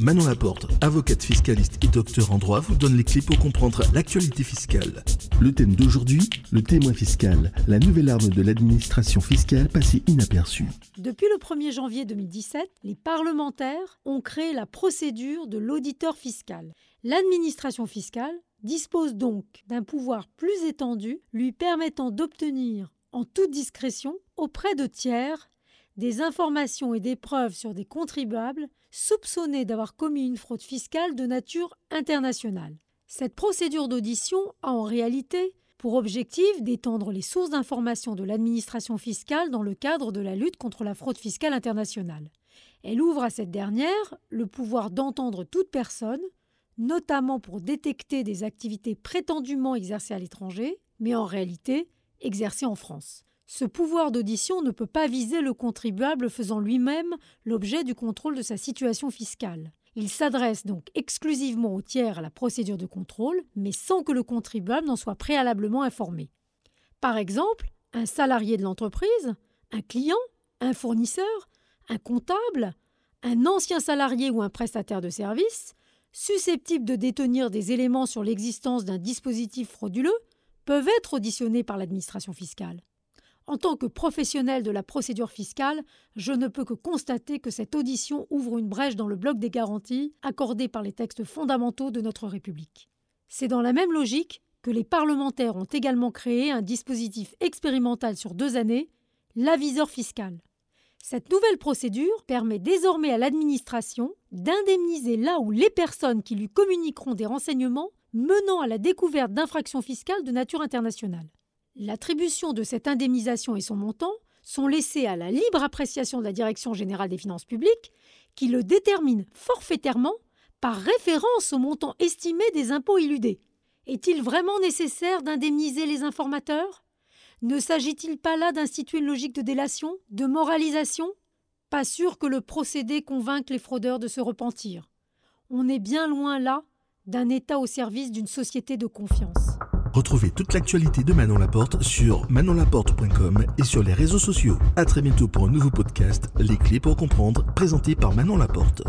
Manon Laporte, avocate fiscaliste et docteur en droit, vous donne les clés pour comprendre l'actualité fiscale. Le thème d'aujourd'hui, le témoin fiscal, la nouvelle arme de l'administration fiscale passée inaperçue. Depuis le 1er janvier 2017, les parlementaires ont créé la procédure de l'auditeur fiscal. L'administration fiscale dispose donc d'un pouvoir plus étendu lui permettant d'obtenir en toute discrétion auprès de tiers des informations et des preuves sur des contribuables soupçonnés d'avoir commis une fraude fiscale de nature internationale. Cette procédure d'audition a en réalité pour objectif d'étendre les sources d'information de l'administration fiscale dans le cadre de la lutte contre la fraude fiscale internationale. Elle ouvre à cette dernière le pouvoir d'entendre toute personne, notamment pour détecter des activités prétendument exercées à l'étranger, mais en réalité exercées en France. Ce pouvoir d'audition ne peut pas viser le contribuable faisant lui-même l'objet du contrôle de sa situation fiscale. Il s'adresse donc exclusivement au tiers à la procédure de contrôle, mais sans que le contribuable n'en soit préalablement informé. Par exemple, un salarié de l'entreprise, un client, un fournisseur, un comptable, un ancien salarié ou un prestataire de service, susceptibles de détenir des éléments sur l'existence d'un dispositif frauduleux, peuvent être auditionnés par l'administration fiscale. En tant que professionnel de la procédure fiscale, je ne peux que constater que cette audition ouvre une brèche dans le bloc des garanties accordées par les textes fondamentaux de notre République. C'est dans la même logique que les parlementaires ont également créé un dispositif expérimental sur deux années, l'aviseur fiscal. Cette nouvelle procédure permet désormais à l'administration d'indemniser là où les personnes qui lui communiqueront des renseignements menant à la découverte d'infractions fiscales de nature internationale. L'attribution de cette indemnisation et son montant sont laissés à la libre appréciation de la Direction générale des finances publiques, qui le détermine forfaitairement par référence au montant estimé des impôts éludés. Est-il vraiment nécessaire d'indemniser les informateurs? Ne s'agit-il pas là d'instituer une logique de délation, de moralisation? Pas sûr que le procédé convainque les fraudeurs de se repentir. On est bien loin là d'un État au service d'une société de confiance. Retrouvez toute l'actualité de Manon Laporte sur manonlaporte.com et sur les réseaux sociaux. A très bientôt pour un nouveau podcast, Les clés pour comprendre, présenté par Manon Laporte.